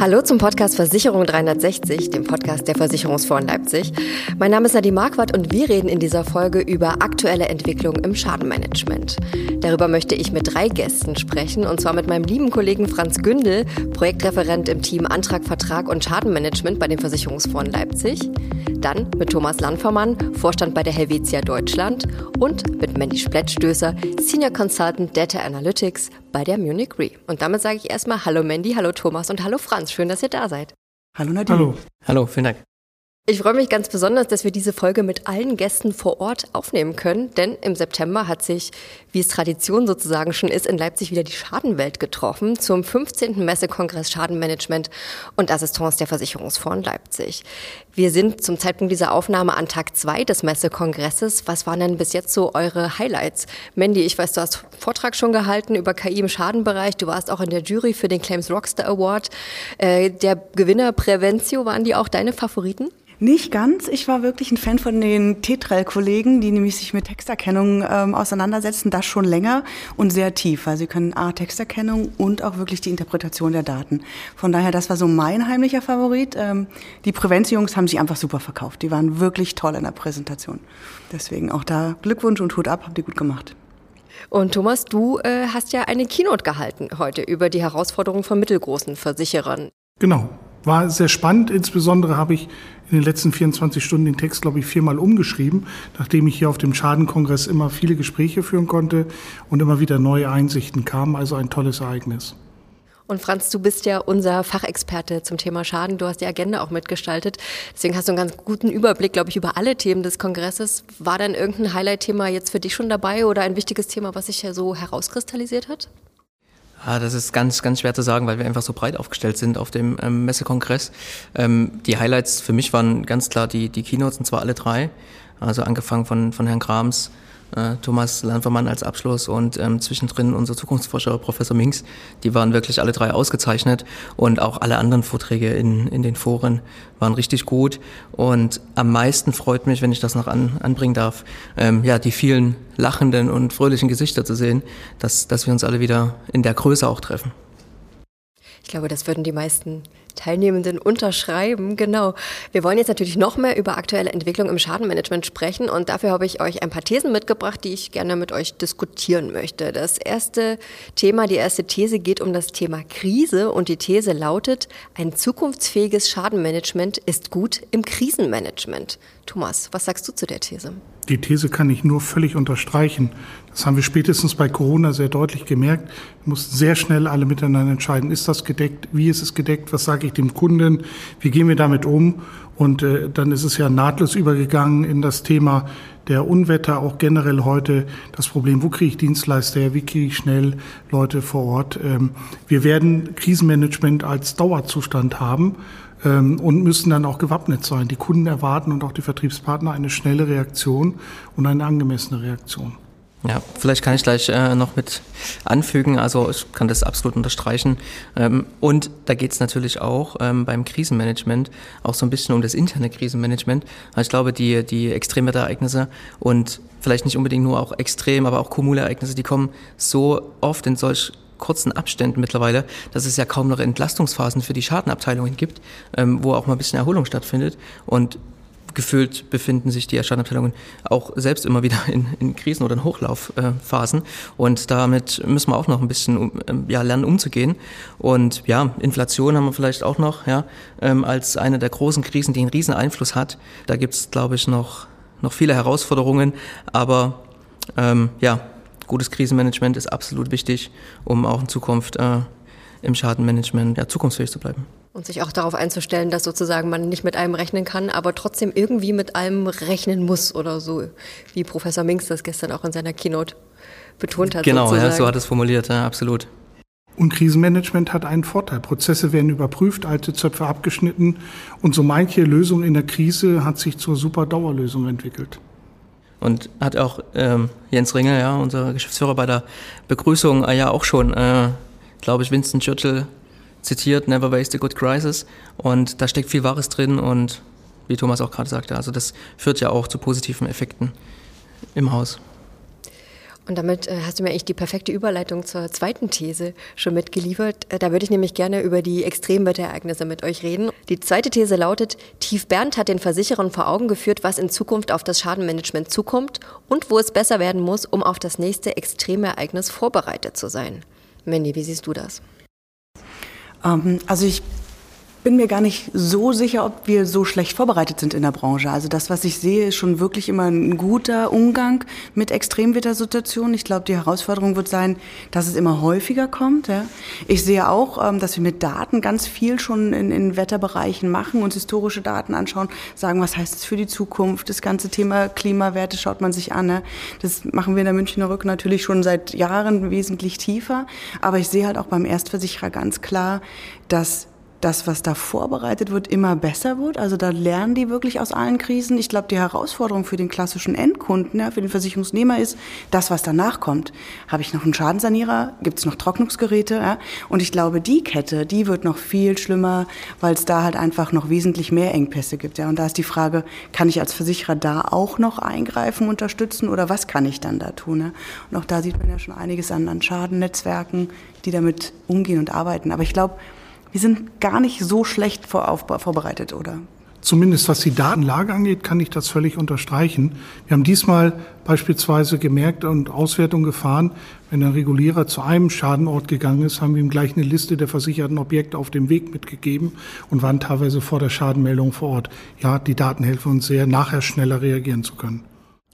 Hallo zum Podcast Versicherung 360, dem Podcast der Versicherungsfonds Leipzig. Mein Name ist Nadine Marquardt und wir reden in dieser Folge über aktuelle Entwicklungen im Schadenmanagement. Darüber möchte ich mit drei Gästen sprechen und zwar mit meinem lieben Kollegen Franz Gündel, Projektreferent im Team Antrag, Vertrag und Schadenmanagement bei dem Versicherungsfonds Leipzig. Dann mit Thomas Landvermann, Vorstand bei der Helvetia Deutschland und mit Mandy Splettstößer, Senior Consultant Data Analytics bei der Munich Re. Und damit sage ich erstmal Hallo Mandy, hallo Thomas und hallo Franz. Schön, dass ihr da seid. Hallo Nadine. Hallo. Hallo, vielen Dank. Ich freue mich ganz besonders, dass wir diese Folge mit allen Gästen vor Ort aufnehmen können, denn im September hat sich, wie es Tradition sozusagen schon ist, in Leipzig wieder die Schadenwelt getroffen zum 15. Messekongress Schadenmanagement und Assistance der Versicherungsfonds Leipzig. Wir sind zum Zeitpunkt dieser Aufnahme an Tag zwei des Messekongresses. Was waren denn bis jetzt so eure Highlights? Mandy, ich weiß, du hast Vortrag schon gehalten über KI im Schadenbereich. Du warst auch in der Jury für den Claims Rockstar Award. Äh, der Gewinner Preventio, waren die auch deine Favoriten? Nicht ganz. Ich war wirklich ein Fan von den Tetrel-Kollegen, die nämlich sich mit Texterkennung ähm, auseinandersetzen, das schon länger und sehr tief, weil sie können A, Texterkennung und auch wirklich die Interpretation der Daten. Von daher, das war so mein heimlicher Favorit. Ähm, die Prävenz-Jungs haben sich einfach super verkauft. Die waren wirklich toll in der Präsentation. Deswegen auch da Glückwunsch und Hut ab, habt ihr gut gemacht. Und Thomas, du äh, hast ja eine Keynote gehalten heute über die Herausforderungen von mittelgroßen Versicherern. Genau. War sehr spannend. Insbesondere habe ich in den letzten 24 Stunden den Text, glaube ich, viermal umgeschrieben, nachdem ich hier auf dem Schadenkongress immer viele Gespräche führen konnte und immer wieder neue Einsichten kamen. Also ein tolles Ereignis. Und Franz, du bist ja unser Fachexperte zum Thema Schaden. Du hast die Agenda auch mitgestaltet. Deswegen hast du einen ganz guten Überblick, glaube ich, über alle Themen des Kongresses. War denn irgendein Highlight-Thema jetzt für dich schon dabei oder ein wichtiges Thema, was sich ja so herauskristallisiert hat? Ah, das ist ganz, ganz schwer zu sagen, weil wir einfach so breit aufgestellt sind auf dem ähm, Messekongress. Ähm, die Highlights für mich waren ganz klar die, die Keynotes, und zwar alle drei. Also angefangen von, von Herrn Krams, äh, Thomas Landvermann als Abschluss und ähm, zwischendrin unser Zukunftsforscher Professor Minks. Die waren wirklich alle drei ausgezeichnet und auch alle anderen Vorträge in, in den Foren waren richtig gut. Und am meisten freut mich, wenn ich das noch an, anbringen darf, ähm, ja, die vielen lachenden und fröhlichen Gesichter zu sehen, dass, dass wir uns alle wieder in der Größe auch treffen. Ich glaube, das würden die meisten Teilnehmenden unterschreiben. Genau. Wir wollen jetzt natürlich noch mehr über aktuelle Entwicklung im Schadenmanagement sprechen und dafür habe ich euch ein paar Thesen mitgebracht, die ich gerne mit euch diskutieren möchte. Das erste Thema, die erste These geht um das Thema Krise und die These lautet, ein zukunftsfähiges Schadenmanagement ist gut im Krisenmanagement. Thomas, was sagst du zu der These? Die These kann ich nur völlig unterstreichen. Das haben wir spätestens bei Corona sehr deutlich gemerkt. Wir mussten sehr schnell alle miteinander entscheiden, ist das gedeckt, wie ist es gedeckt, was sage ich dem Kunden, wie gehen wir damit um. Und äh, dann ist es ja nahtlos übergegangen in das Thema der Unwetter, auch generell heute das Problem, wo kriege ich Dienstleister her, wie kriege ich schnell Leute vor Ort. Ähm, wir werden Krisenmanagement als Dauerzustand haben und müssen dann auch gewappnet sein. Die Kunden erwarten und auch die Vertriebspartner eine schnelle Reaktion und eine angemessene Reaktion. Ja, vielleicht kann ich gleich äh, noch mit anfügen, also ich kann das absolut unterstreichen. Ähm, und da geht es natürlich auch ähm, beim Krisenmanagement auch so ein bisschen um das interne Krisenmanagement. Also ich glaube, die, die Extremwetterereignisse und vielleicht nicht unbedingt nur auch extrem, aber auch Kumulereignisse, die kommen so oft in solch kurzen Abständen mittlerweile, dass es ja kaum noch Entlastungsphasen für die Schadenabteilungen gibt, ähm, wo auch mal ein bisschen Erholung stattfindet. Und gefühlt befinden sich die Schadenabteilungen auch selbst immer wieder in, in Krisen oder in Hochlaufphasen. und damit müssen wir auch noch ein bisschen ähm, ja, lernen, umzugehen. Und ja, Inflation haben wir vielleicht auch noch ja, ähm, als eine der großen Krisen, die einen riesen Einfluss hat. Da gibt es, glaube ich, noch, noch viele Herausforderungen. Aber ähm, ja, gutes Krisenmanagement ist absolut wichtig, um auch in Zukunft äh, im Schadenmanagement ja, zukunftsfähig zu bleiben. Und sich auch darauf einzustellen, dass sozusagen man nicht mit allem rechnen kann, aber trotzdem irgendwie mit allem rechnen muss oder so, wie Professor Minks das gestern auch in seiner Keynote betont hat. Genau, ja, so hat es formuliert, ja, absolut. Und Krisenmanagement hat einen Vorteil. Prozesse werden überprüft, alte Zöpfe abgeschnitten und so manche Lösung in der Krise hat sich zur super Dauerlösung entwickelt. Und hat auch ähm, Jens Ringel, ja, unser Geschäftsführer bei der Begrüßung, äh, ja auch schon, äh, glaube ich, Winston Churchill zitiert, Never Waste a Good Crisis. Und da steckt viel Wahres drin und wie Thomas auch gerade sagte, also das führt ja auch zu positiven Effekten im Haus. Und damit äh, hast du mir eigentlich die perfekte Überleitung zur zweiten These schon mitgeliefert. Äh, da würde ich nämlich gerne über die Extremwetterereignisse mit euch reden. Die zweite These lautet, Tief Bernd hat den Versicherern vor Augen geführt, was in Zukunft auf das Schadenmanagement zukommt und wo es besser werden muss, um auf das nächste Extremereignis vorbereitet zu sein. Mandy, wie siehst du das? Ähm, also ich bin mir gar nicht so sicher, ob wir so schlecht vorbereitet sind in der Branche. Also das, was ich sehe, ist schon wirklich immer ein guter Umgang mit Extremwettersituationen. Ich glaube, die Herausforderung wird sein, dass es immer häufiger kommt. Ja. Ich sehe auch, ähm, dass wir mit Daten ganz viel schon in, in Wetterbereichen machen, uns historische Daten anschauen, sagen, was heißt das für die Zukunft. Das ganze Thema Klimawerte schaut man sich an. Ne. Das machen wir in der Münchner Rück natürlich schon seit Jahren wesentlich tiefer. Aber ich sehe halt auch beim Erstversicherer ganz klar, dass das, was da vorbereitet wird, immer besser wird. Also da lernen die wirklich aus allen Krisen. Ich glaube, die Herausforderung für den klassischen Endkunden, ja, für den Versicherungsnehmer ist, das, was danach kommt. Habe ich noch einen Schadensanierer? Gibt es noch Trocknungsgeräte? Ja? Und ich glaube, die Kette, die wird noch viel schlimmer, weil es da halt einfach noch wesentlich mehr Engpässe gibt. Ja? Und da ist die Frage, kann ich als Versicherer da auch noch eingreifen, unterstützen oder was kann ich dann da tun? Ja? Und auch da sieht man ja schon einiges an, an Schadennetzwerken, die damit umgehen und arbeiten. Aber ich glaube, wir sind gar nicht so schlecht vorbereitet, oder? Zumindest was die Datenlage angeht, kann ich das völlig unterstreichen. Wir haben diesmal beispielsweise gemerkt und Auswertung gefahren, wenn ein Regulierer zu einem Schadenort gegangen ist, haben wir ihm gleich eine Liste der versicherten Objekte auf dem Weg mitgegeben und waren teilweise vor der Schadenmeldung vor Ort. Ja, die Daten helfen uns sehr, nachher schneller reagieren zu können.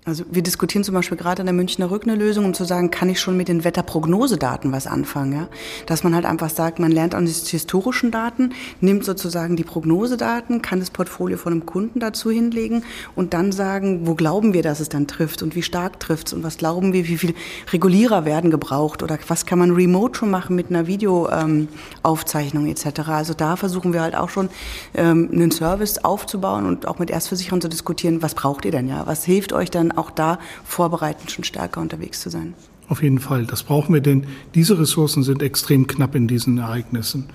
Also wir diskutieren zum Beispiel gerade in der Münchner Rück eine Lösung, um zu sagen, kann ich schon mit den Wetterprognosedaten was anfangen? Ja? Dass man halt einfach sagt, man lernt an historischen Daten, nimmt sozusagen die Prognosedaten, kann das Portfolio von einem Kunden dazu hinlegen und dann sagen, wo glauben wir, dass es dann trifft und wie stark trifft es und was glauben wir, wie viel Regulierer werden gebraucht oder was kann man remote schon machen mit einer Videoaufzeichnung ähm, etc. Also da versuchen wir halt auch schon ähm, einen Service aufzubauen und auch mit Erstversicherern zu diskutieren, was braucht ihr denn ja? Was hilft euch dann auch da vorbereitend schon stärker unterwegs zu sein. Auf jeden Fall, das brauchen wir, denn diese Ressourcen sind extrem knapp in diesen Ereignissen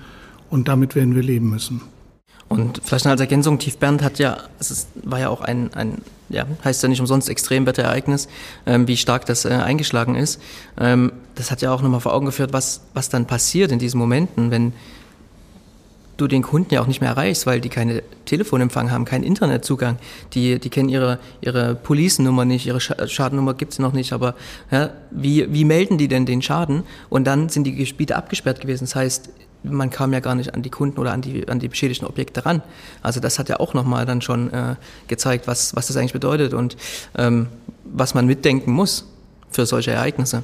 und damit werden wir leben müssen. Und vielleicht als Ergänzung, Tief Bernd hat ja, es ist, war ja auch ein, ein, ja, heißt ja nicht umsonst Extremwetterereignis, ähm, wie stark das äh, eingeschlagen ist. Ähm, das hat ja auch nochmal vor Augen geführt, was, was dann passiert in diesen Momenten, wenn du den Kunden ja auch nicht mehr erreichst, weil die keine Telefonempfang haben, keinen Internetzugang. Die, die kennen ihre, ihre Policennummer nicht, ihre Schadennummer gibt es noch nicht, aber ja, wie, wie melden die denn den Schaden? Und dann sind die Gebiete abgesperrt gewesen. Das heißt, man kam ja gar nicht an die Kunden oder an die, an die beschädigten Objekte ran. Also das hat ja auch nochmal dann schon äh, gezeigt, was, was das eigentlich bedeutet und ähm, was man mitdenken muss für solche Ereignisse.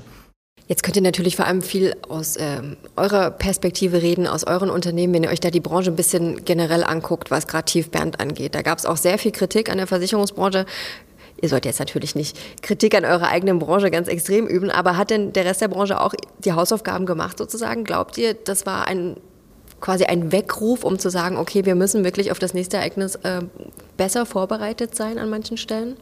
Jetzt könnt ihr natürlich vor allem viel aus ähm, eurer Perspektive reden, aus euren Unternehmen, wenn ihr euch da die Branche ein bisschen generell anguckt, was gerade Tief Bernd angeht. Da gab es auch sehr viel Kritik an der Versicherungsbranche. Ihr sollt jetzt natürlich nicht Kritik an eurer eigenen Branche ganz extrem üben, aber hat denn der Rest der Branche auch die Hausaufgaben gemacht sozusagen? Glaubt ihr, das war ein quasi ein Weckruf, um zu sagen, okay, wir müssen wirklich auf das nächste Ereignis äh, besser vorbereitet sein an manchen Stellen?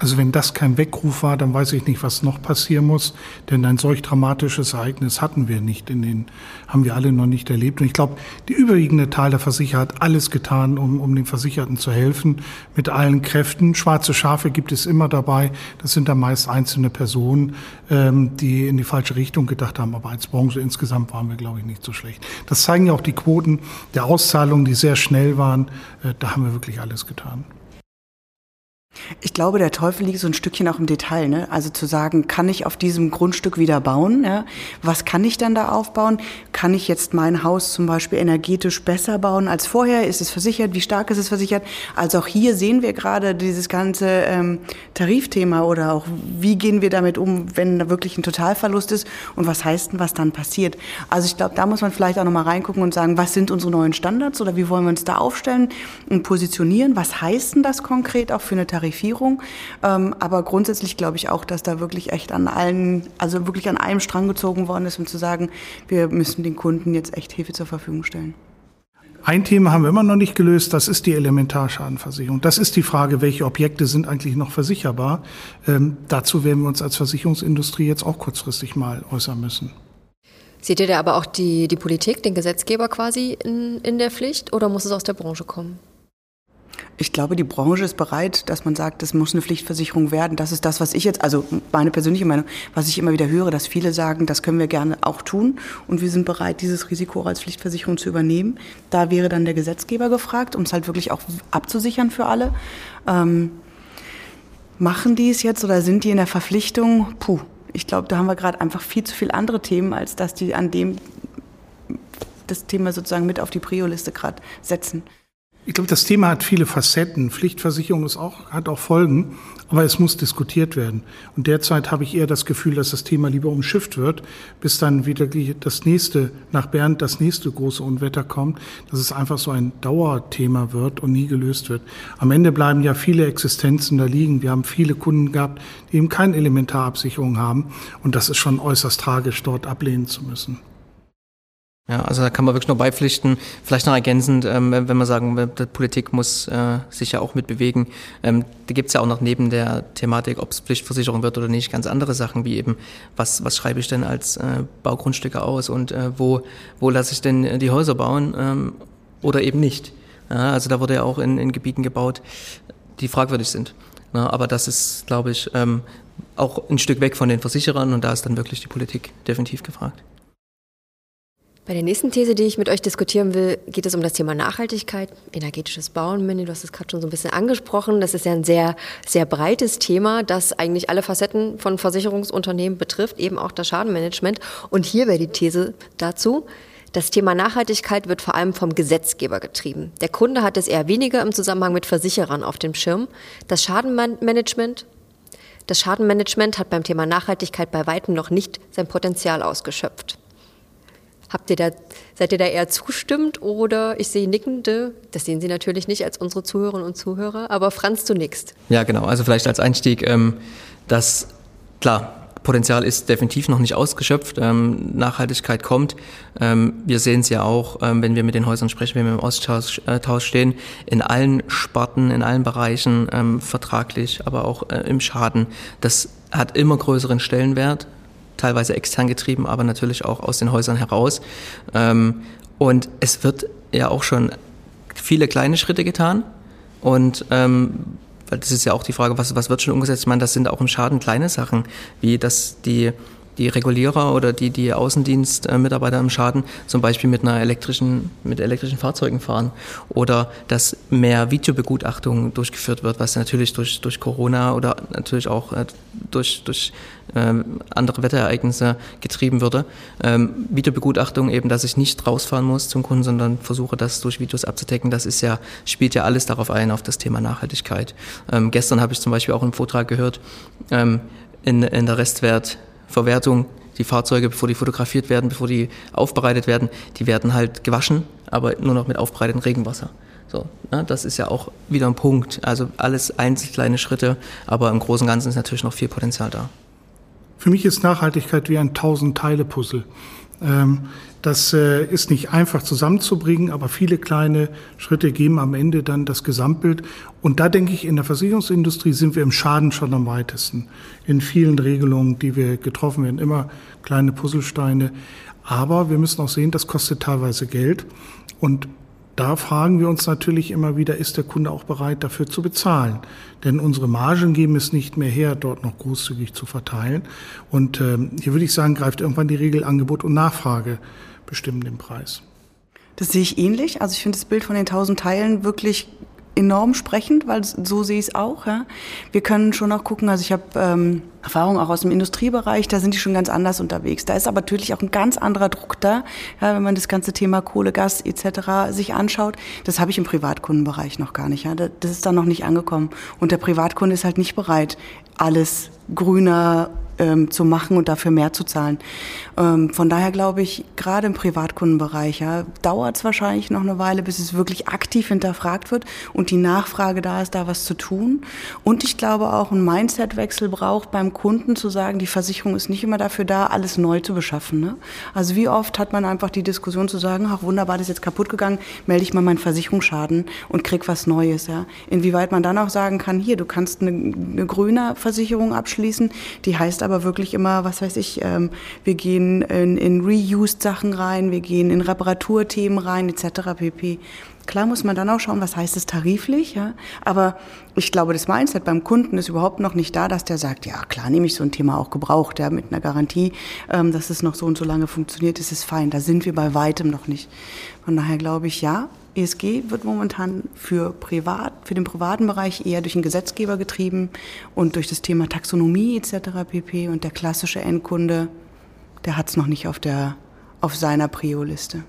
Also wenn das kein Weckruf war, dann weiß ich nicht, was noch passieren muss, denn ein solch dramatisches Ereignis hatten wir nicht in den, haben wir alle noch nicht erlebt. Und ich glaube, die überwiegende Teil der Versicherer hat alles getan, um, um den Versicherten zu helfen, mit allen Kräften. Schwarze Schafe gibt es immer dabei. Das sind dann meist einzelne Personen, ähm, die in die falsche Richtung gedacht haben. Aber als Branche insgesamt waren wir, glaube ich, nicht so schlecht. Das zeigen ja auch die Quoten der Auszahlungen, die sehr schnell waren. Äh, da haben wir wirklich alles getan. Ich glaube, der Teufel liegt so ein Stückchen auch im Detail. Ne? Also zu sagen, kann ich auf diesem Grundstück wieder bauen? Ja? Was kann ich dann da aufbauen? Kann ich jetzt mein Haus zum Beispiel energetisch besser bauen als vorher? Ist es versichert? Wie stark ist es versichert? Also auch hier sehen wir gerade dieses ganze ähm, Tarifthema oder auch, wie gehen wir damit um, wenn da wirklich ein Totalverlust ist und was heißt denn, was dann passiert? Also ich glaube, da muss man vielleicht auch nochmal reingucken und sagen, was sind unsere neuen Standards oder wie wollen wir uns da aufstellen und positionieren? Was heißt denn das konkret auch für eine Tarifthema? Tarifierung. Ähm, aber grundsätzlich glaube ich auch, dass da wirklich echt an allen, also wirklich an einem Strang gezogen worden ist, um zu sagen, wir müssen den Kunden jetzt echt Hilfe zur Verfügung stellen. Ein Thema haben wir immer noch nicht gelöst, das ist die Elementarschadenversicherung. Das ist die Frage, welche Objekte sind eigentlich noch versicherbar. Ähm, dazu werden wir uns als Versicherungsindustrie jetzt auch kurzfristig mal äußern müssen. Seht ihr da aber auch die, die Politik, den Gesetzgeber quasi in, in der Pflicht oder muss es aus der Branche kommen? Ich glaube, die Branche ist bereit, dass man sagt, das muss eine Pflichtversicherung werden. Das ist das, was ich jetzt, also meine persönliche Meinung, was ich immer wieder höre, dass viele sagen, das können wir gerne auch tun und wir sind bereit, dieses Risiko als Pflichtversicherung zu übernehmen. Da wäre dann der Gesetzgeber gefragt, um es halt wirklich auch abzusichern für alle. Ähm, machen die es jetzt oder sind die in der Verpflichtung? Puh, ich glaube, da haben wir gerade einfach viel zu viele andere Themen, als dass die an dem das Thema sozusagen mit auf die Prio-Liste gerade setzen. Ich glaube, das Thema hat viele Facetten. Pflichtversicherung ist auch, hat auch Folgen, aber es muss diskutiert werden. Und derzeit habe ich eher das Gefühl, dass das Thema lieber umschifft wird, bis dann wieder das nächste, nach Bernd das nächste große Unwetter kommt, dass es einfach so ein Dauerthema wird und nie gelöst wird. Am Ende bleiben ja viele Existenzen da liegen. Wir haben viele Kunden gehabt, die eben keine Elementarabsicherung haben. Und das ist schon äußerst tragisch, dort ablehnen zu müssen. Ja, also da kann man wirklich nur beipflichten. Vielleicht noch ergänzend, ähm, wenn man sagen, die Politik muss äh, sich ja auch mitbewegen. Ähm, da gibt's ja auch noch neben der Thematik, ob es Pflichtversicherung wird oder nicht, ganz andere Sachen, wie eben, was, was schreibe ich denn als äh, Baugrundstücke aus und äh, wo, wo lasse ich denn die Häuser bauen ähm, oder eben nicht. Ja, also da wurde ja auch in, in Gebieten gebaut, die fragwürdig sind. Na, aber das ist, glaube ich, ähm, auch ein Stück weg von den Versicherern und da ist dann wirklich die Politik definitiv gefragt. Bei der nächsten These, die ich mit euch diskutieren will, geht es um das Thema Nachhaltigkeit, energetisches Bauen. Manny, du hast es gerade schon so ein bisschen angesprochen. Das ist ja ein sehr, sehr breites Thema, das eigentlich alle Facetten von Versicherungsunternehmen betrifft, eben auch das Schadenmanagement. Und hier wäre die These dazu, das Thema Nachhaltigkeit wird vor allem vom Gesetzgeber getrieben. Der Kunde hat es eher weniger im Zusammenhang mit Versicherern auf dem Schirm. Das Schadenmanagement das Schadenmanagement hat beim Thema Nachhaltigkeit bei weitem noch nicht sein Potenzial ausgeschöpft. Habt ihr da, seid ihr da eher zustimmend oder ich sehe nickende, das sehen Sie natürlich nicht als unsere Zuhörerinnen und Zuhörer, aber Franz, du nickst. Ja, genau. Also vielleicht als Einstieg, ähm, das, klar, Potenzial ist definitiv noch nicht ausgeschöpft. Ähm, Nachhaltigkeit kommt. Ähm, wir sehen es ja auch, ähm, wenn wir mit den Häusern sprechen, wenn wir im Austausch äh, stehen, in allen Sparten, in allen Bereichen, ähm, vertraglich, aber auch äh, im Schaden. Das hat immer größeren Stellenwert teilweise extern getrieben, aber natürlich auch aus den Häusern heraus. Ähm, und es wird ja auch schon viele kleine Schritte getan. Und ähm, weil das ist ja auch die Frage, was, was wird schon umgesetzt? Ich meine, das sind auch im Schaden kleine Sachen, wie dass die die Regulierer oder die, die Außendienstmitarbeiter im Schaden zum Beispiel mit einer elektrischen, mit elektrischen Fahrzeugen fahren oder dass mehr Videobegutachtung durchgeführt wird, was natürlich durch, durch Corona oder natürlich auch äh, durch, durch ähm, andere Wetterereignisse getrieben würde. Ähm, Videobegutachtung eben, dass ich nicht rausfahren muss zum Kunden, sondern versuche das durch Videos abzudecken. Das ist ja, spielt ja alles darauf ein, auf das Thema Nachhaltigkeit. Ähm, gestern habe ich zum Beispiel auch im Vortrag gehört, in, in der Restwert Verwertung, die Fahrzeuge, bevor die fotografiert werden, bevor die aufbereitet werden, die werden halt gewaschen, aber nur noch mit aufbereitetem Regenwasser. So, ne, das ist ja auch wieder ein Punkt. Also alles einzelne kleine Schritte, aber im Großen und Ganzen ist natürlich noch viel Potenzial da. Für mich ist Nachhaltigkeit wie ein Tausend-Teile-Puzzle. Ähm, das äh, ist nicht einfach zusammenzubringen, aber viele kleine Schritte geben am Ende dann das Gesamtbild. Und da denke ich, in der Versicherungsindustrie sind wir im Schaden schon am weitesten. In vielen Regelungen, die wir getroffen werden, immer kleine Puzzlesteine. Aber wir müssen auch sehen, das kostet teilweise Geld. Und da fragen wir uns natürlich immer wieder, ist der Kunde auch bereit, dafür zu bezahlen? Denn unsere Margen geben es nicht mehr her, dort noch großzügig zu verteilen. Und ähm, hier würde ich sagen, greift irgendwann die Regel Angebot und Nachfrage bestimmen den Preis. Das sehe ich ähnlich. Also ich finde das Bild von den tausend Teilen wirklich enorm sprechend, weil so sehe ich es auch. Ja. Wir können schon auch gucken, also ich habe ähm, Erfahrung auch aus dem Industriebereich, da sind die schon ganz anders unterwegs. Da ist aber natürlich auch ein ganz anderer Druck da, ja, wenn man das ganze Thema Kohle, Gas etc. sich anschaut. Das habe ich im Privatkundenbereich noch gar nicht. Ja. Das ist da noch nicht angekommen. Und der Privatkunde ist halt nicht bereit, alles grüner ähm, zu machen und dafür mehr zu zahlen. Ähm, von daher glaube ich, gerade im Privatkundenbereich ja, dauert es wahrscheinlich noch eine Weile, bis es wirklich aktiv hinterfragt wird und die Nachfrage da ist, da was zu tun. Und ich glaube auch, ein Mindsetwechsel braucht beim Kunden zu sagen, die Versicherung ist nicht immer dafür da, alles neu zu beschaffen. Ne? Also wie oft hat man einfach die Diskussion zu sagen, ach wunderbar, das ist jetzt kaputt gegangen, melde ich mal meinen Versicherungsschaden und krieg was Neues. Ja? Inwieweit man dann auch sagen kann, hier, du kannst eine, eine grüne Versicherung abschließen, die heißt aber aber wirklich immer, was weiß ich, ähm, wir gehen in, in Reused-Sachen rein, wir gehen in Reparaturthemen rein, etc. pp. Klar muss man dann auch schauen, was heißt es tariflich, ja. Aber ich glaube, das Mindset beim Kunden ist überhaupt noch nicht da, dass der sagt, ja klar, nehme ich so ein Thema auch gebraucht, ja, mit einer Garantie, ähm, dass es noch so und so lange funktioniert, ist es fein. Da sind wir bei weitem noch nicht. Von daher glaube ich, ja, ESG wird momentan für privat, für den privaten Bereich eher durch den Gesetzgeber getrieben und durch das Thema Taxonomie etc. pp. Und der klassische Endkunde, der hat es noch nicht auf der auf seiner Prio-Liste.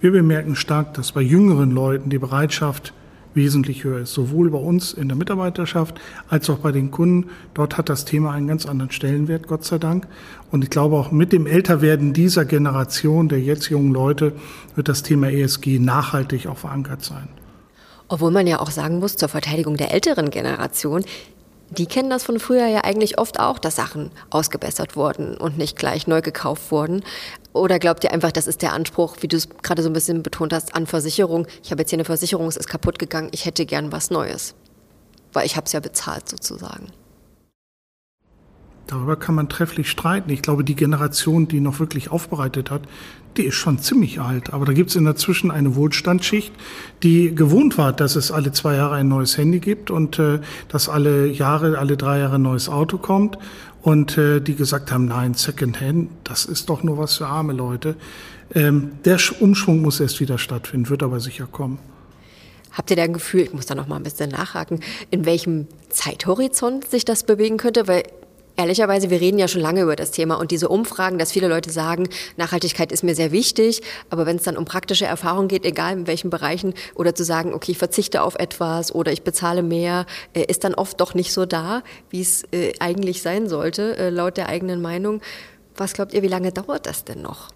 Wir bemerken stark, dass bei jüngeren Leuten die Bereitschaft wesentlich höher ist, sowohl bei uns in der Mitarbeiterschaft als auch bei den Kunden. Dort hat das Thema einen ganz anderen Stellenwert, Gott sei Dank. Und ich glaube auch mit dem Älterwerden dieser Generation der jetzt jungen Leute wird das Thema ESG nachhaltig auch verankert sein. Obwohl man ja auch sagen muss, zur Verteidigung der älteren Generation, die kennen das von früher ja eigentlich oft auch, dass Sachen ausgebessert wurden und nicht gleich neu gekauft wurden. Oder glaubt ihr einfach, das ist der Anspruch, wie du es gerade so ein bisschen betont hast, an Versicherung? Ich habe jetzt hier eine Versicherung, es ist kaputt gegangen, ich hätte gern was Neues. Weil ich habe es ja bezahlt sozusagen. Darüber kann man trefflich streiten. Ich glaube, die Generation, die noch wirklich aufbereitet hat, die ist schon ziemlich alt. Aber da gibt es in der Zwischen eine Wohlstandsschicht, die gewohnt war, dass es alle zwei Jahre ein neues Handy gibt und äh, dass alle Jahre, alle drei Jahre ein neues Auto kommt und äh, die gesagt haben, nein, Secondhand, das ist doch nur was für arme Leute. Ähm, der Umschwung muss erst wieder stattfinden, wird aber sicher kommen. Habt ihr da ein Gefühl, ich muss da noch mal ein bisschen nachhaken, in welchem Zeithorizont sich das bewegen könnte? Weil Ehrlicherweise, wir reden ja schon lange über das Thema und diese Umfragen, dass viele Leute sagen, Nachhaltigkeit ist mir sehr wichtig, aber wenn es dann um praktische Erfahrung geht, egal in welchen Bereichen, oder zu sagen, okay, ich verzichte auf etwas oder ich bezahle mehr, äh, ist dann oft doch nicht so da, wie es äh, eigentlich sein sollte, äh, laut der eigenen Meinung. Was glaubt ihr, wie lange dauert das denn noch?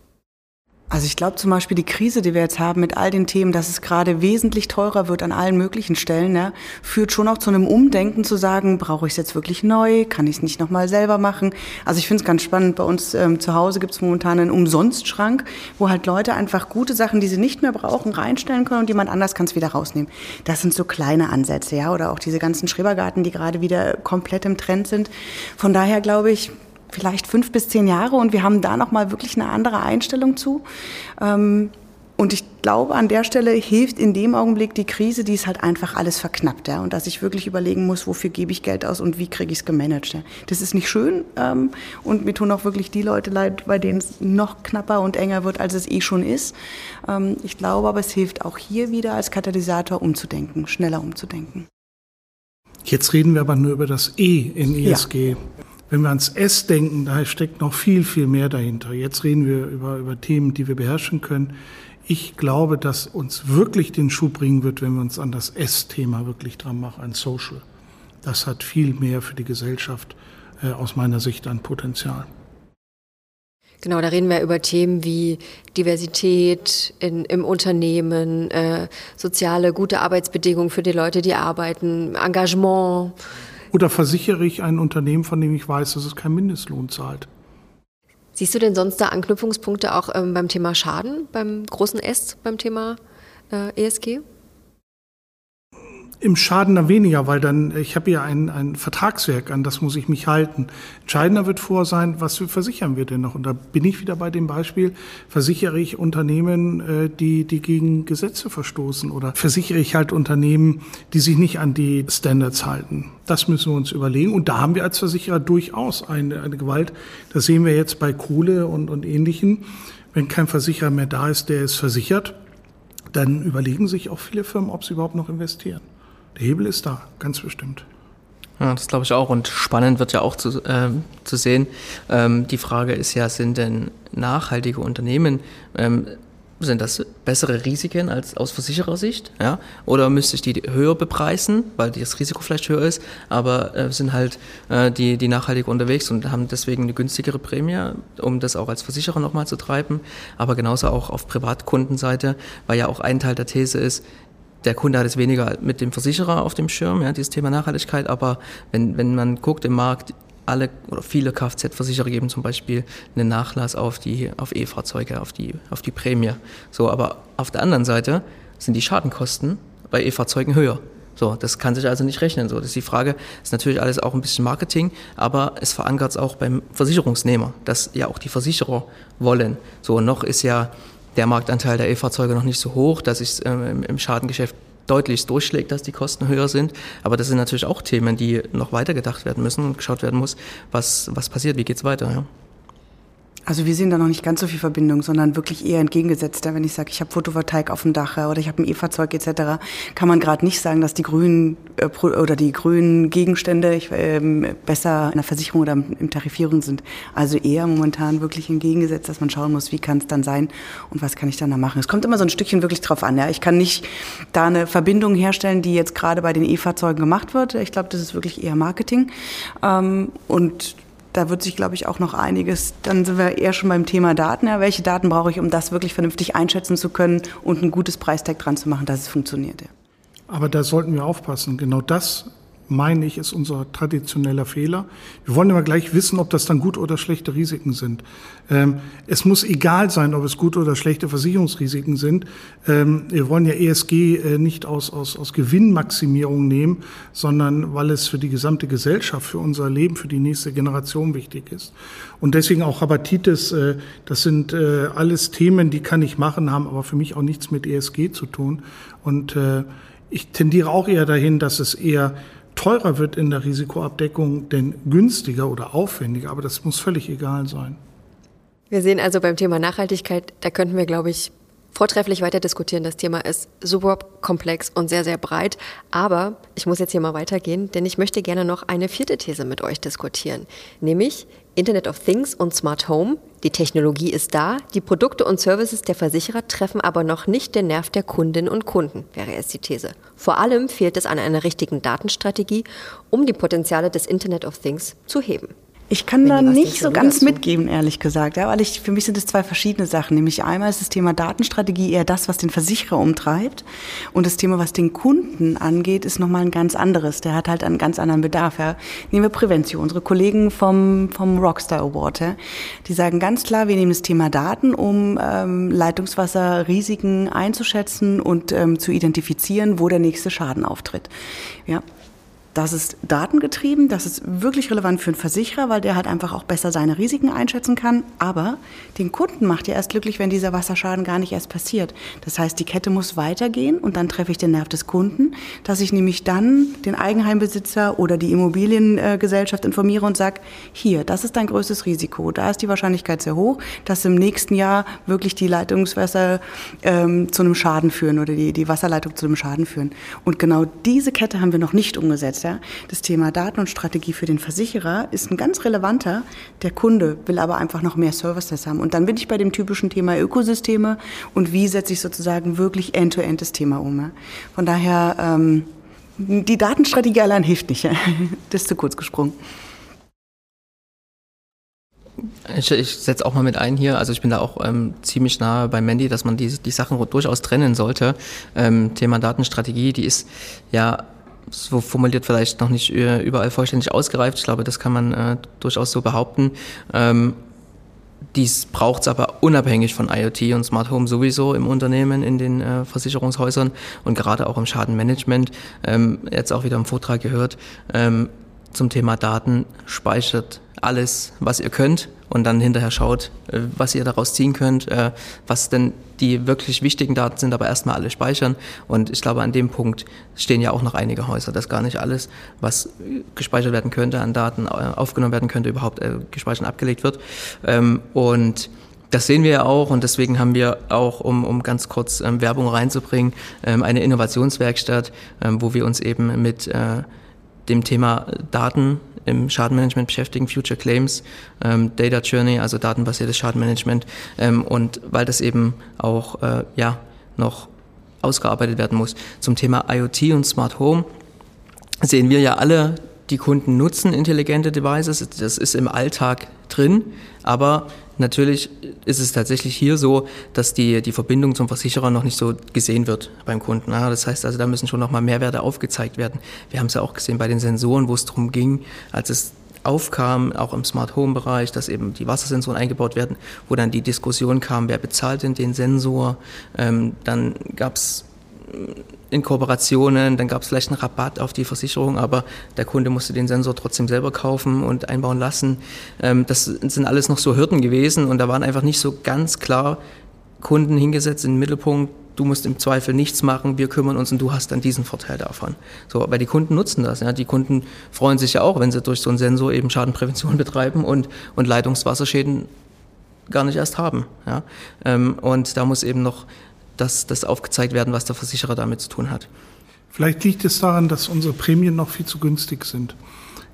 Also ich glaube zum Beispiel die Krise, die wir jetzt haben mit all den Themen, dass es gerade wesentlich teurer wird an allen möglichen Stellen, ja, führt schon auch zu einem Umdenken zu sagen, brauche ich es jetzt wirklich neu, kann ich es nicht nochmal selber machen. Also ich finde es ganz spannend, bei uns ähm, zu Hause gibt es momentan einen Umsonstschrank, wo halt Leute einfach gute Sachen, die sie nicht mehr brauchen, reinstellen können und jemand anders kann es wieder rausnehmen. Das sind so kleine Ansätze, ja, oder auch diese ganzen Schrebergarten, die gerade wieder komplett im Trend sind. Von daher glaube ich, vielleicht fünf bis zehn Jahre und wir haben da nochmal wirklich eine andere Einstellung zu. Ähm, und ich glaube, an der Stelle hilft in dem Augenblick die Krise, die ist halt einfach alles verknappt. Ja? Und dass ich wirklich überlegen muss, wofür gebe ich Geld aus und wie kriege ich es gemanagt. Ja? Das ist nicht schön ähm, und mir tun auch wirklich die Leute leid, bei denen es noch knapper und enger wird, als es eh schon ist. Ähm, ich glaube aber, es hilft auch hier wieder als Katalysator umzudenken, schneller umzudenken. Jetzt reden wir aber nur über das E in ESG. Ja. Wenn wir ans S denken, da steckt noch viel, viel mehr dahinter. Jetzt reden wir über, über Themen, die wir beherrschen können. Ich glaube, dass uns wirklich den Schuh bringen wird, wenn wir uns an das S-Thema wirklich dran machen, an Social. Das hat viel mehr für die Gesellschaft äh, aus meiner Sicht an Potenzial. Genau, da reden wir über Themen wie Diversität in, im Unternehmen, äh, soziale, gute Arbeitsbedingungen für die Leute, die arbeiten, Engagement. Oder versichere ich ein Unternehmen, von dem ich weiß, dass es keinen Mindestlohn zahlt? Siehst du denn sonst da Anknüpfungspunkte auch ähm, beim Thema Schaden, beim großen S, beim Thema äh, ESG? Im Schaden dann weniger, weil dann, ich habe ja ein, ein Vertragswerk, an das muss ich mich halten. Entscheidender wird vor sein, was versichern wir denn noch? Und da bin ich wieder bei dem Beispiel, versichere ich Unternehmen, äh, die, die gegen Gesetze verstoßen oder versichere ich halt Unternehmen, die sich nicht an die Standards halten. Das müssen wir uns überlegen. Und da haben wir als Versicherer durchaus eine, eine Gewalt. Das sehen wir jetzt bei Kohle und, und Ähnlichen. Wenn kein Versicherer mehr da ist, der es versichert, dann überlegen sich auch viele Firmen, ob sie überhaupt noch investieren. Der Hebel ist da, ganz bestimmt. Ja, das glaube ich auch. Und spannend wird ja auch zu, äh, zu sehen. Ähm, die Frage ist ja, sind denn nachhaltige Unternehmen, ähm, sind das bessere Risiken als aus Versicherersicht? Ja? Oder müsste ich die höher bepreisen, weil das Risiko vielleicht höher ist, aber äh, sind halt äh, die, die nachhaltig unterwegs und haben deswegen eine günstigere Prämie, um das auch als Versicherer nochmal zu treiben. Aber genauso auch auf Privatkundenseite, weil ja auch ein Teil der These ist, der Kunde hat es weniger mit dem Versicherer auf dem Schirm, ja, dieses Thema Nachhaltigkeit, aber wenn, wenn man guckt im Markt, alle oder viele Kfz-Versicherer geben zum Beispiel einen Nachlass auf die auf E-Fahrzeuge, auf die, auf die Prämie. So, aber auf der anderen Seite sind die Schadenkosten bei E-Fahrzeugen höher. So, das kann sich also nicht rechnen. So, das ist die Frage, ist natürlich alles auch ein bisschen Marketing, aber es verankert es auch beim Versicherungsnehmer, dass ja auch die Versicherer wollen. So, noch ist ja der Marktanteil der E-Fahrzeuge noch nicht so hoch, dass es ähm, im Schadengeschäft deutlich durchschlägt, dass die Kosten höher sind. Aber das sind natürlich auch Themen, die noch weiter gedacht werden müssen und geschaut werden muss, was, was passiert, wie geht's weiter. Ja. Also wir sehen da noch nicht ganz so viel Verbindung, sondern wirklich eher entgegengesetzter. Wenn ich sage, ich habe Photovoltaik auf dem Dach oder ich habe ein E-Fahrzeug etc., kann man gerade nicht sagen, dass die grünen äh, oder die grünen Gegenstände ich, äh, besser in der Versicherung oder im Tarifierung sind. Also eher momentan wirklich entgegengesetzt, dass man schauen muss, wie kann es dann sein und was kann ich dann da machen. Es kommt immer so ein Stückchen wirklich drauf an. Ja. Ich kann nicht da eine Verbindung herstellen, die jetzt gerade bei den E-Fahrzeugen gemacht wird. Ich glaube, das ist wirklich eher Marketing. Ähm, und da wird sich, glaube ich, auch noch einiges, dann sind wir eher schon beim Thema Daten. Ja, welche Daten brauche ich, um das wirklich vernünftig einschätzen zu können und ein gutes Preistag dran zu machen, dass es funktioniert. Ja. Aber da sollten wir aufpassen. Genau das meine ich, ist unser traditioneller Fehler. Wir wollen immer gleich wissen, ob das dann gute oder schlechte Risiken sind. Ähm, es muss egal sein, ob es gute oder schlechte Versicherungsrisiken sind. Ähm, wir wollen ja ESG äh, nicht aus, aus, aus Gewinnmaximierung nehmen, sondern weil es für die gesamte Gesellschaft, für unser Leben, für die nächste Generation wichtig ist. Und deswegen auch Rabatitis, äh, das sind äh, alles Themen, die kann ich machen, haben aber für mich auch nichts mit ESG zu tun. Und äh, ich tendiere auch eher dahin, dass es eher teurer wird in der Risikoabdeckung, denn günstiger oder aufwendiger, aber das muss völlig egal sein. Wir sehen also beim Thema Nachhaltigkeit, da könnten wir, glaube ich, vortrefflich weiter diskutieren. Das Thema ist super komplex und sehr, sehr breit. Aber ich muss jetzt hier mal weitergehen, denn ich möchte gerne noch eine vierte These mit euch diskutieren, nämlich Internet of Things und Smart Home. Die Technologie ist da, die Produkte und Services der Versicherer treffen aber noch nicht den Nerv der Kundinnen und Kunden, wäre jetzt die These. Vor allem fehlt es an einer richtigen Datenstrategie, um die Potenziale des Internet of Things zu heben. Ich kann da nicht so ganz dazu. mitgeben, ehrlich gesagt, ja, weil ich, für mich sind es zwei verschiedene Sachen. Nämlich einmal ist das Thema Datenstrategie eher das, was den Versicherer umtreibt. Und das Thema, was den Kunden angeht, ist nochmal ein ganz anderes. Der hat halt einen ganz anderen Bedarf. Ja. Nehmen wir Prävention. Unsere Kollegen vom, vom Rockstar Award, ja, die sagen ganz klar, wir nehmen das Thema Daten, um ähm, Leitungswasserrisiken einzuschätzen und ähm, zu identifizieren, wo der nächste Schaden auftritt. Ja, das ist datengetrieben, das ist wirklich relevant für einen Versicherer, weil der halt einfach auch besser seine Risiken einschätzen kann. Aber den Kunden macht ja erst glücklich, wenn dieser Wasserschaden gar nicht erst passiert. Das heißt, die Kette muss weitergehen und dann treffe ich den Nerv des Kunden, dass ich nämlich dann den Eigenheimbesitzer oder die Immobiliengesellschaft informiere und sage, hier, das ist dein größtes Risiko. Da ist die Wahrscheinlichkeit sehr hoch, dass im nächsten Jahr wirklich die Leitungswässer ähm, zu einem Schaden führen oder die, die Wasserleitung zu einem Schaden führen. Und genau diese Kette haben wir noch nicht umgesetzt. Ja? Das Thema Daten und Strategie für den Versicherer ist ein ganz relevanter. Der Kunde will aber einfach noch mehr Services haben. Und dann bin ich bei dem typischen Thema Ökosysteme und wie setze ich sozusagen wirklich end-to-end -end das Thema um. Ja? Von daher, ähm, die Datenstrategie allein hilft nicht. Ja? Das ist zu kurz gesprungen. Ich, ich setze auch mal mit ein hier, also ich bin da auch ähm, ziemlich nahe bei Mandy, dass man die, die Sachen durchaus trennen sollte. Ähm, Thema Datenstrategie, die ist ja so formuliert vielleicht noch nicht überall vollständig ausgereift. Ich glaube, das kann man äh, durchaus so behaupten. Ähm, dies braucht es aber unabhängig von IoT und Smart Home sowieso im Unternehmen, in den äh, Versicherungshäusern und gerade auch im Schadenmanagement. Ähm, jetzt auch wieder im Vortrag gehört ähm, zum Thema Daten. Speichert alles, was ihr könnt und dann hinterher schaut, äh, was ihr daraus ziehen könnt, äh, was denn die wirklich wichtigen Daten sind, aber erstmal alle speichern. Und ich glaube, an dem Punkt stehen ja auch noch einige Häuser, dass gar nicht alles, was gespeichert werden könnte, an Daten äh, aufgenommen werden könnte, überhaupt gespeichert und abgelegt wird. Ähm, und das sehen wir ja auch und deswegen haben wir auch, um, um ganz kurz ähm, Werbung reinzubringen, ähm, eine Innovationswerkstatt, wo wir uns eben mit dem Thema Daten im Schadenmanagement beschäftigen, Future Claims, ähm, Data Journey, also datenbasiertes Schadenmanagement. Ähm, und weil das eben auch äh, ja, noch ausgearbeitet werden muss. Zum Thema IoT und Smart Home sehen wir ja alle, die Kunden nutzen intelligente Devices. Das ist im Alltag drin, aber Natürlich ist es tatsächlich hier so, dass die, die Verbindung zum Versicherer noch nicht so gesehen wird beim Kunden. Das heißt also, da müssen schon nochmal Mehrwerte aufgezeigt werden. Wir haben es ja auch gesehen bei den Sensoren, wo es darum ging, als es aufkam, auch im Smart Home Bereich, dass eben die Wassersensoren eingebaut werden, wo dann die Diskussion kam, wer bezahlt denn den Sensor? Ähm, dann gab es in Kooperationen, dann gab es vielleicht einen Rabatt auf die Versicherung, aber der Kunde musste den Sensor trotzdem selber kaufen und einbauen lassen. Ähm, das sind alles noch so Hürden gewesen und da waren einfach nicht so ganz klar Kunden hingesetzt in den Mittelpunkt, du musst im Zweifel nichts machen, wir kümmern uns und du hast dann diesen Vorteil davon. So, weil die Kunden nutzen das. Ja. Die Kunden freuen sich ja auch, wenn sie durch so einen Sensor eben Schadenprävention betreiben und, und Leitungswasserschäden gar nicht erst haben. Ja. Ähm, und da muss eben noch das, das aufgezeigt werden, was der Versicherer damit zu tun hat. Vielleicht liegt es daran, dass unsere Prämien noch viel zu günstig sind.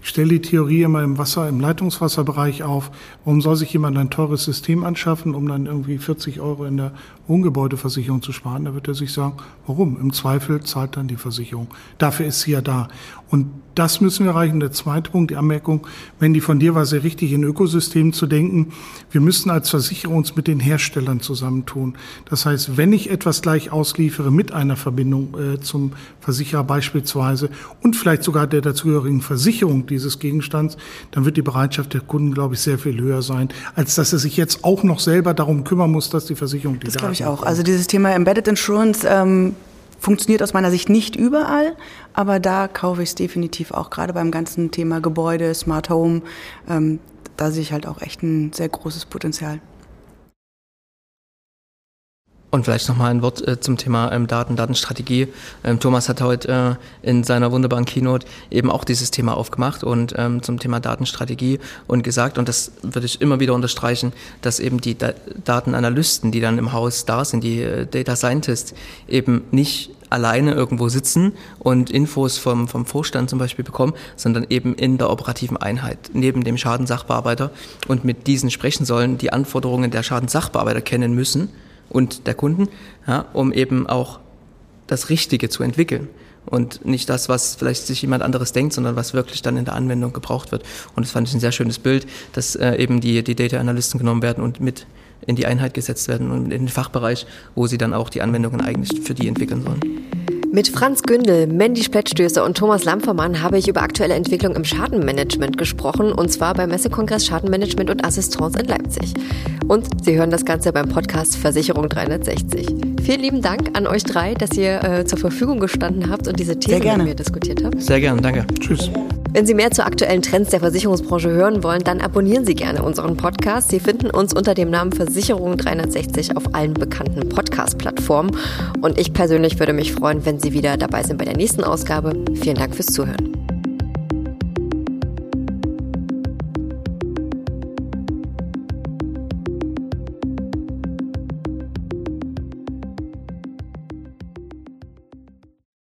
Ich stelle die Theorie immer im Wasser, im Leitungswasserbereich auf. Warum soll sich jemand ein teures System anschaffen, um dann irgendwie 40 Euro in der Wohngebäudeversicherung zu sparen? Da wird er sich sagen, warum? Im Zweifel zahlt dann die Versicherung. Dafür ist sie ja da. Und das müssen wir erreichen. Der zweite Punkt, die Anmerkung, wenn die von dir war, sehr richtig, in Ökosystemen zu denken. Wir müssen als Versicherer uns mit den Herstellern zusammentun. Das heißt, wenn ich etwas gleich ausliefere mit einer Verbindung äh, zum Versicherer beispielsweise und vielleicht sogar der dazugehörigen Versicherung dieses Gegenstands, dann wird die Bereitschaft der Kunden, glaube ich, sehr viel höher sein, als dass er sich jetzt auch noch selber darum kümmern muss, dass die Versicherung die Das glaube ich auch. Also dieses Thema Embedded Insurance ähm, funktioniert aus meiner Sicht nicht überall, aber da kaufe ich es definitiv auch, gerade beim ganzen Thema Gebäude, Smart Home. Ähm, da sehe ich halt auch echt ein sehr großes Potenzial. Und vielleicht nochmal ein Wort äh, zum Thema ähm, Daten, Datenstrategie. Ähm, Thomas hat heute äh, in seiner wunderbaren Keynote eben auch dieses Thema aufgemacht und ähm, zum Thema Datenstrategie und gesagt, und das würde ich immer wieder unterstreichen, dass eben die da Datenanalysten, die dann im Haus da sind, die äh, Data Scientists, eben nicht alleine irgendwo sitzen und Infos vom, vom Vorstand zum Beispiel bekommen, sondern eben in der operativen Einheit neben dem Schadensachbearbeiter und mit diesen sprechen sollen, die Anforderungen der Schadensachbearbeiter kennen müssen und der Kunden, ja, um eben auch das Richtige zu entwickeln und nicht das, was vielleicht sich jemand anderes denkt, sondern was wirklich dann in der Anwendung gebraucht wird. Und das fand ich ein sehr schönes Bild, dass äh, eben die, die Data Analysten genommen werden und mit in die Einheit gesetzt werden und in den Fachbereich, wo sie dann auch die Anwendungen eigentlich für die entwickeln sollen. Mit Franz Gündel, Mandy Splettstöße und Thomas Lampfermann habe ich über aktuelle Entwicklung im Schadenmanagement gesprochen und zwar beim Messekongress Schadenmanagement und Assistance in Leipzig. Und Sie hören das Ganze beim Podcast Versicherung 360. Vielen lieben Dank an euch drei, dass ihr äh, zur Verfügung gestanden habt und diese Themen mit mir diskutiert habt. Sehr gerne, danke. Tschüss. Wenn Sie mehr zu aktuellen Trends der Versicherungsbranche hören wollen, dann abonnieren Sie gerne unseren Podcast. Sie finden uns unter dem Namen Versicherung 360 auf allen bekannten Podcast-Plattformen. Und ich persönlich würde mich freuen, wenn Sie wieder dabei sind bei der nächsten Ausgabe. Vielen Dank fürs Zuhören.